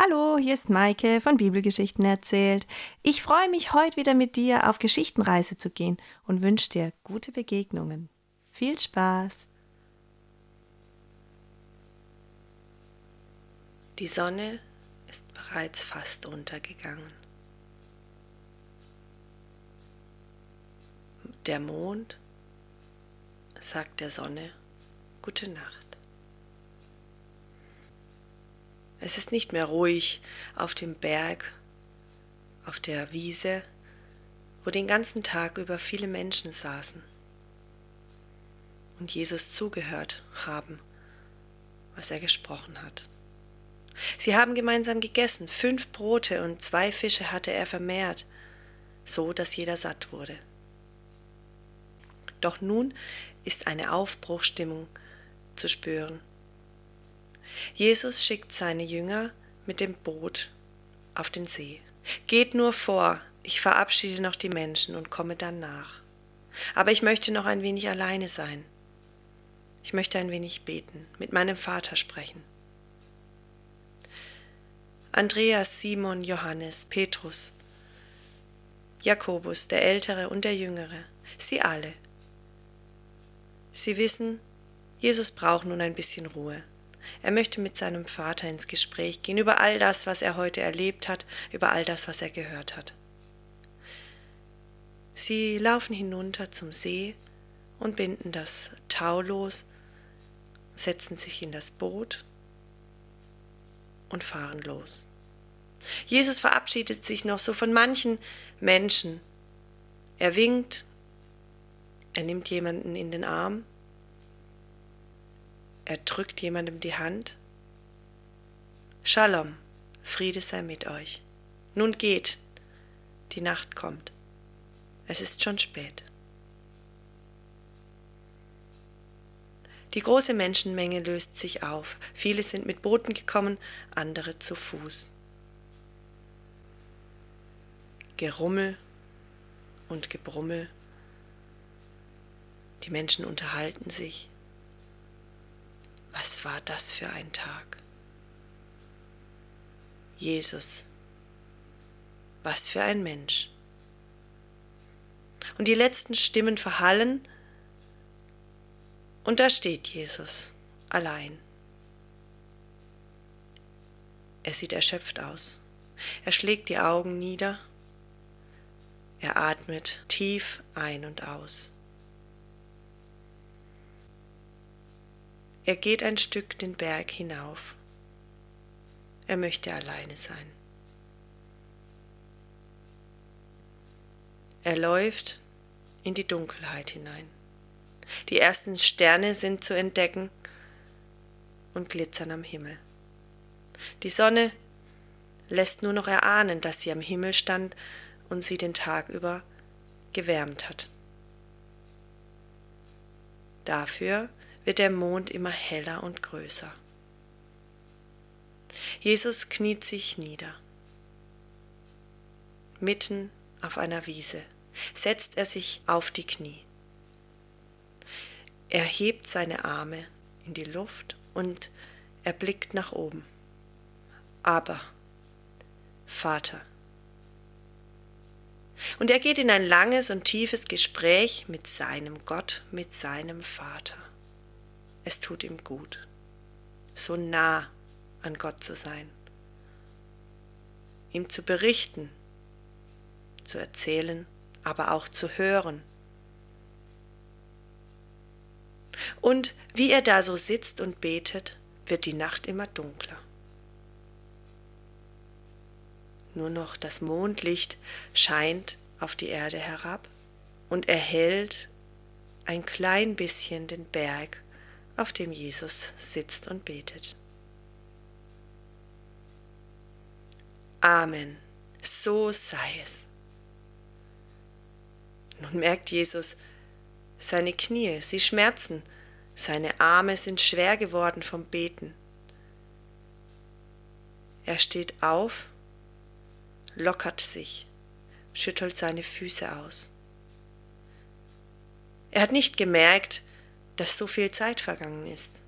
Hallo, hier ist Maike von Bibelgeschichten erzählt. Ich freue mich, heute wieder mit dir auf Geschichtenreise zu gehen und wünsche dir gute Begegnungen. Viel Spaß! Die Sonne ist bereits fast untergegangen. Der Mond sagt der Sonne Gute Nacht. Es ist nicht mehr ruhig auf dem Berg, auf der Wiese, wo den ganzen Tag über viele Menschen saßen und Jesus zugehört haben, was er gesprochen hat. Sie haben gemeinsam gegessen, fünf Brote und zwei Fische hatte er vermehrt, so dass jeder satt wurde. Doch nun ist eine Aufbruchstimmung zu spüren Jesus schickt seine Jünger mit dem Boot auf den See. Geht nur vor, ich verabschiede noch die Menschen und komme dann nach. Aber ich möchte noch ein wenig alleine sein. Ich möchte ein wenig beten, mit meinem Vater sprechen. Andreas, Simon, Johannes, Petrus, Jakobus, der Ältere und der Jüngere, sie alle. Sie wissen, Jesus braucht nun ein bisschen Ruhe. Er möchte mit seinem Vater ins Gespräch gehen über all das, was er heute erlebt hat, über all das, was er gehört hat. Sie laufen hinunter zum See und binden das Tau los, setzen sich in das Boot und fahren los. Jesus verabschiedet sich noch so von manchen Menschen. Er winkt, er nimmt jemanden in den Arm er drückt jemandem die Hand. Shalom, Friede sei mit euch. Nun geht, die Nacht kommt. Es ist schon spät. Die große Menschenmenge löst sich auf. Viele sind mit Booten gekommen, andere zu Fuß. Gerummel und Gebrummel. Die Menschen unterhalten sich. Was war das für ein Tag? Jesus, was für ein Mensch. Und die letzten Stimmen verhallen, und da steht Jesus allein. Er sieht erschöpft aus. Er schlägt die Augen nieder. Er atmet tief ein und aus. Er geht ein Stück den Berg hinauf. Er möchte alleine sein. Er läuft in die Dunkelheit hinein. Die ersten Sterne sind zu entdecken und glitzern am Himmel. Die Sonne lässt nur noch erahnen, dass sie am Himmel stand und sie den Tag über gewärmt hat. Dafür wird der Mond immer heller und größer. Jesus kniet sich nieder. Mitten auf einer Wiese setzt er sich auf die Knie. Er hebt seine Arme in die Luft und er blickt nach oben. Aber, Vater. Und er geht in ein langes und tiefes Gespräch mit seinem Gott, mit seinem Vater es tut ihm gut, so nah an Gott zu sein, ihm zu berichten, zu erzählen, aber auch zu hören. Und wie er da so sitzt und betet, wird die Nacht immer dunkler. Nur noch das Mondlicht scheint auf die Erde herab und erhellt ein klein bisschen den Berg auf dem Jesus sitzt und betet. Amen, so sei es. Nun merkt Jesus, seine Knie, sie schmerzen, seine Arme sind schwer geworden vom Beten. Er steht auf, lockert sich, schüttelt seine Füße aus. Er hat nicht gemerkt, dass so viel Zeit vergangen ist.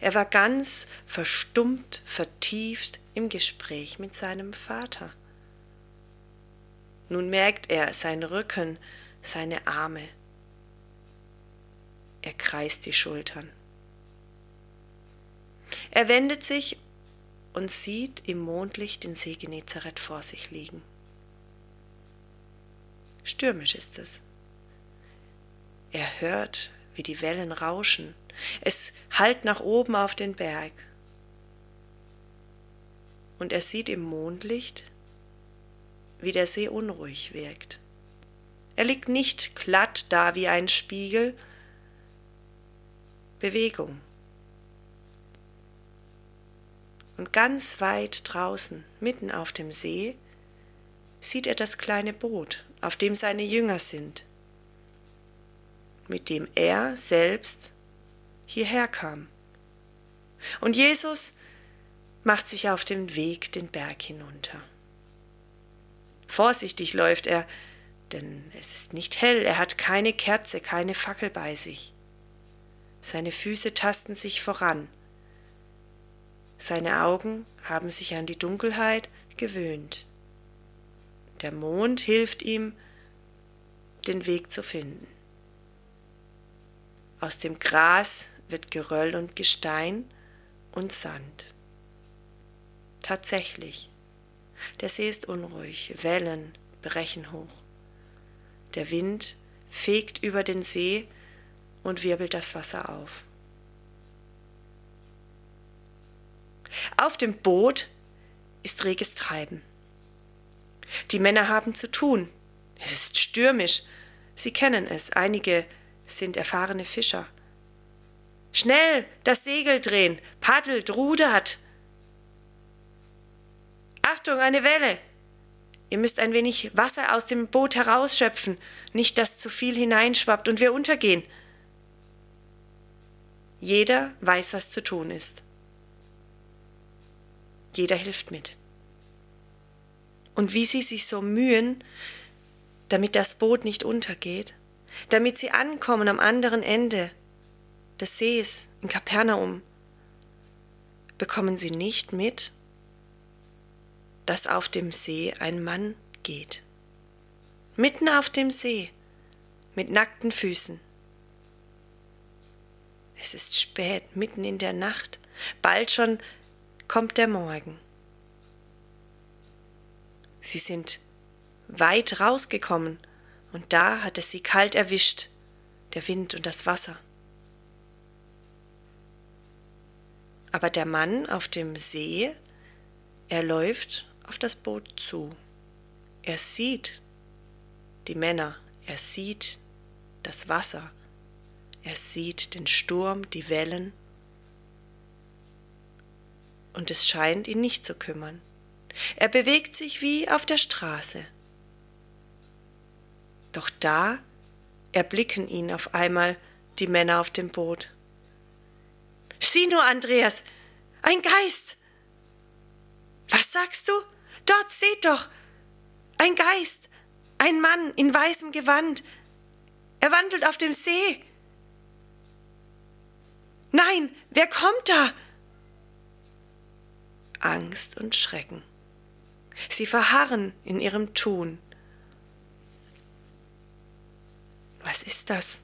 Er war ganz verstummt, vertieft im Gespräch mit seinem Vater. Nun merkt er sein Rücken, seine Arme. Er kreist die Schultern. Er wendet sich und sieht im Mondlicht den See Genezareth vor sich liegen. Stürmisch ist es. Er hört, wie die Wellen rauschen. Es hallt nach oben auf den Berg. Und er sieht im Mondlicht, wie der See unruhig wirkt. Er liegt nicht glatt da wie ein Spiegel. Bewegung. Und ganz weit draußen, mitten auf dem See, sieht er das kleine Boot, auf dem seine Jünger sind, mit dem er selbst hierher kam. Und Jesus macht sich auf den Weg den Berg hinunter. Vorsichtig läuft er, denn es ist nicht hell, er hat keine Kerze, keine Fackel bei sich. Seine Füße tasten sich voran. Seine Augen haben sich an die Dunkelheit gewöhnt. Der Mond hilft ihm, den Weg zu finden. Aus dem Gras wird Geröll und Gestein und Sand. Tatsächlich, der See ist unruhig, Wellen brechen hoch. Der Wind fegt über den See und wirbelt das Wasser auf. Auf dem Boot ist reges Treiben. Die Männer haben zu tun. Es ist stürmisch. Sie kennen es. Einige sind erfahrene Fischer. Schnell das Segel drehen, paddelt, rudert. Achtung, eine Welle. Ihr müsst ein wenig Wasser aus dem Boot herausschöpfen, nicht dass zu viel hineinschwappt und wir untergehen. Jeder weiß, was zu tun ist. Jeder hilft mit und wie sie sich so mühen, damit das Boot nicht untergeht, damit sie ankommen am anderen Ende des Sees in Kapernaum, bekommen sie nicht mit, dass auf dem See ein Mann geht. Mitten auf dem See, mit nackten Füßen. Es ist spät, mitten in der Nacht, bald schon kommt der Morgen. Sie sind weit rausgekommen, und da hat es sie kalt erwischt, der Wind und das Wasser. Aber der Mann auf dem See, er läuft auf das Boot zu. Er sieht die Männer, er sieht das Wasser, er sieht den Sturm, die Wellen, und es scheint ihn nicht zu kümmern. Er bewegt sich wie auf der Straße. Doch da erblicken ihn auf einmal die Männer auf dem Boot. Sieh nur, Andreas, ein Geist. Was sagst du? Dort seht doch. Ein Geist, ein Mann in weißem Gewand. Er wandelt auf dem See. Nein, wer kommt da? Angst und Schrecken. Sie verharren in ihrem Tun. Was ist das?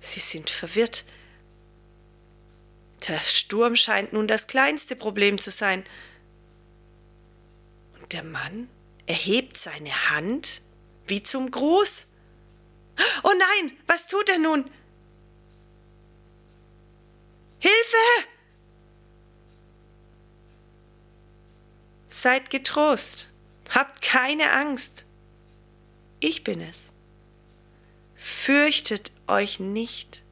Sie sind verwirrt. Der Sturm scheint nun das kleinste Problem zu sein. Und der Mann erhebt seine Hand wie zum Gruß. Oh nein, was tut er nun? Hilfe! Seid getrost, habt keine Angst. Ich bin es. Fürchtet euch nicht.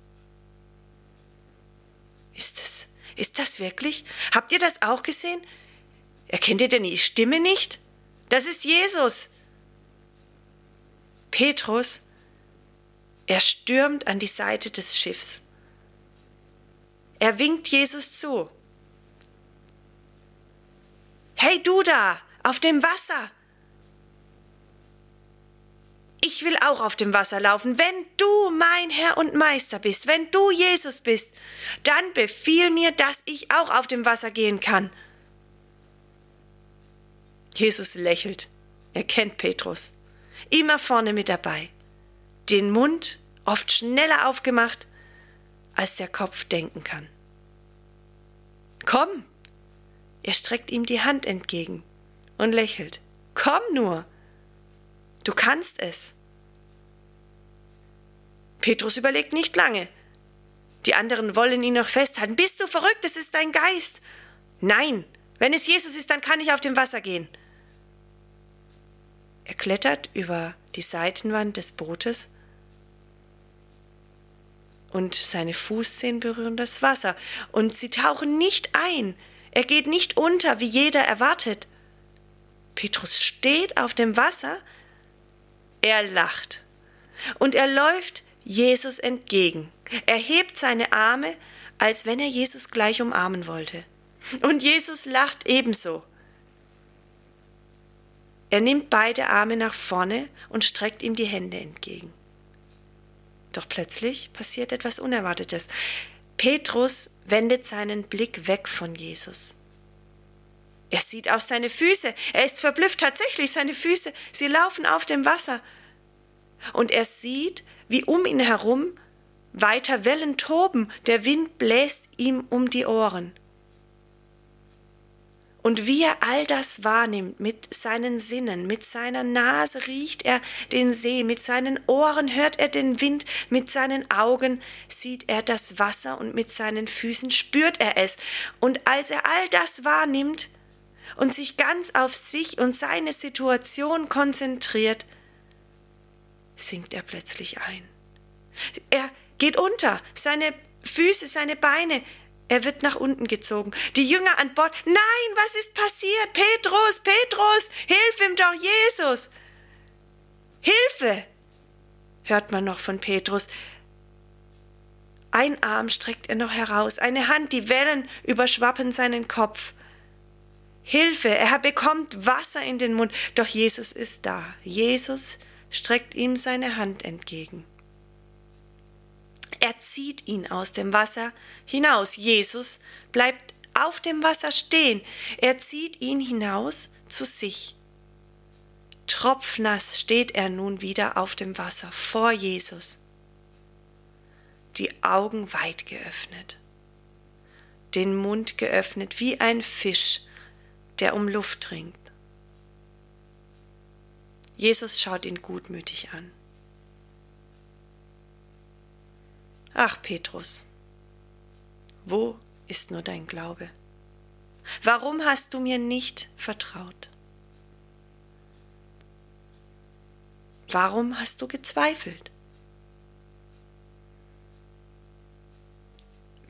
Ist es, ist das wirklich? Habt ihr das auch gesehen? Erkennt ihr denn die Stimme nicht? Das ist Jesus. Petrus, er stürmt an die Seite des Schiffs. Er winkt Jesus zu. Hey du da, auf dem Wasser! Ich will auch auf dem Wasser laufen. Wenn du mein Herr und Meister bist, wenn du Jesus bist, dann befiehl mir, dass ich auch auf dem Wasser gehen kann. Jesus lächelt. Er kennt Petrus. Immer vorne mit dabei. Den Mund oft schneller aufgemacht, als der Kopf denken kann. Komm! Er streckt ihm die Hand entgegen und lächelt. Komm nur! Du kannst es. Petrus überlegt nicht lange. Die anderen wollen ihn noch festhalten. Bist du verrückt? Es ist dein Geist. Nein, wenn es Jesus ist, dann kann ich auf dem Wasser gehen. Er klettert über die Seitenwand des Bootes und seine Fußzehen berühren das Wasser und sie tauchen nicht ein. Er geht nicht unter, wie jeder erwartet. Petrus steht auf dem Wasser, er lacht und er läuft Jesus entgegen. Er hebt seine Arme, als wenn er Jesus gleich umarmen wollte. Und Jesus lacht ebenso. Er nimmt beide Arme nach vorne und streckt ihm die Hände entgegen. Doch plötzlich passiert etwas Unerwartetes. Petrus wendet seinen Blick weg von Jesus. Er sieht auf seine Füße. Er ist verblüfft. Tatsächlich, seine Füße, sie laufen auf dem Wasser. Und er sieht, wie um ihn herum weiter Wellen toben. Der Wind bläst ihm um die Ohren. Und wie er all das wahrnimmt mit seinen Sinnen, mit seiner Nase riecht er den See, mit seinen Ohren hört er den Wind, mit seinen Augen sieht er das Wasser und mit seinen Füßen spürt er es. Und als er all das wahrnimmt und sich ganz auf sich und seine Situation konzentriert, sinkt er plötzlich ein. Er geht unter, seine Füße, seine Beine er wird nach unten gezogen. Die Jünger an Bord. Nein, was ist passiert? Petrus, Petrus, hilf ihm doch, Jesus. Hilfe! hört man noch von Petrus. Ein Arm streckt er noch heraus, eine Hand, die Wellen überschwappen seinen Kopf. Hilfe, er bekommt Wasser in den Mund, doch Jesus ist da. Jesus streckt ihm seine Hand entgegen. Er zieht ihn aus dem Wasser hinaus. Jesus bleibt auf dem Wasser stehen. Er zieht ihn hinaus zu sich. Tropfnass steht er nun wieder auf dem Wasser vor Jesus. Die Augen weit geöffnet, den Mund geöffnet wie ein Fisch, der um Luft ringt. Jesus schaut ihn gutmütig an. Ach, Petrus, wo ist nur dein Glaube? Warum hast du mir nicht vertraut? Warum hast du gezweifelt?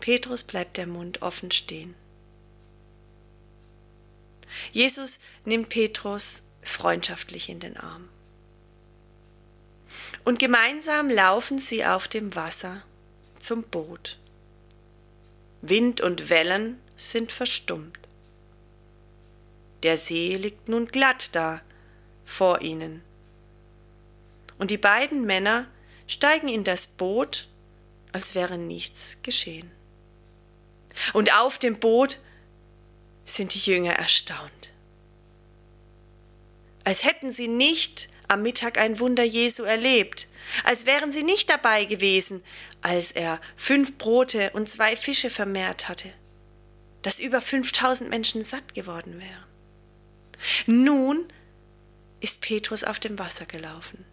Petrus bleibt der Mund offen stehen. Jesus nimmt Petrus freundschaftlich in den Arm. Und gemeinsam laufen sie auf dem Wasser zum Boot. Wind und Wellen sind verstummt. Der See liegt nun glatt da vor ihnen. Und die beiden Männer steigen in das Boot, als wäre nichts geschehen. Und auf dem Boot sind die Jünger erstaunt. Als hätten sie nicht am Mittag ein Wunder Jesu erlebt, als wären sie nicht dabei gewesen, als er fünf Brote und zwei Fische vermehrt hatte, dass über 5000 Menschen satt geworden wären. Nun ist Petrus auf dem Wasser gelaufen.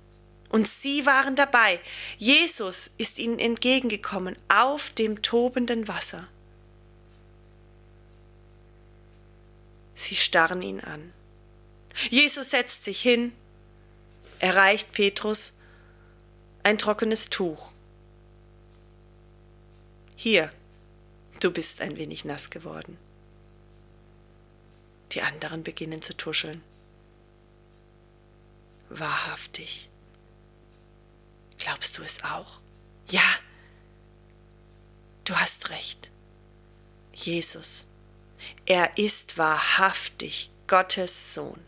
Und sie waren dabei. Jesus ist ihnen entgegengekommen auf dem tobenden Wasser. Sie starren ihn an. Jesus setzt sich hin, erreicht Petrus ein trockenes Tuch. Hier, du bist ein wenig nass geworden. Die anderen beginnen zu tuscheln. Wahrhaftig. Glaubst du es auch? Ja, du hast recht. Jesus, er ist wahrhaftig Gottes Sohn.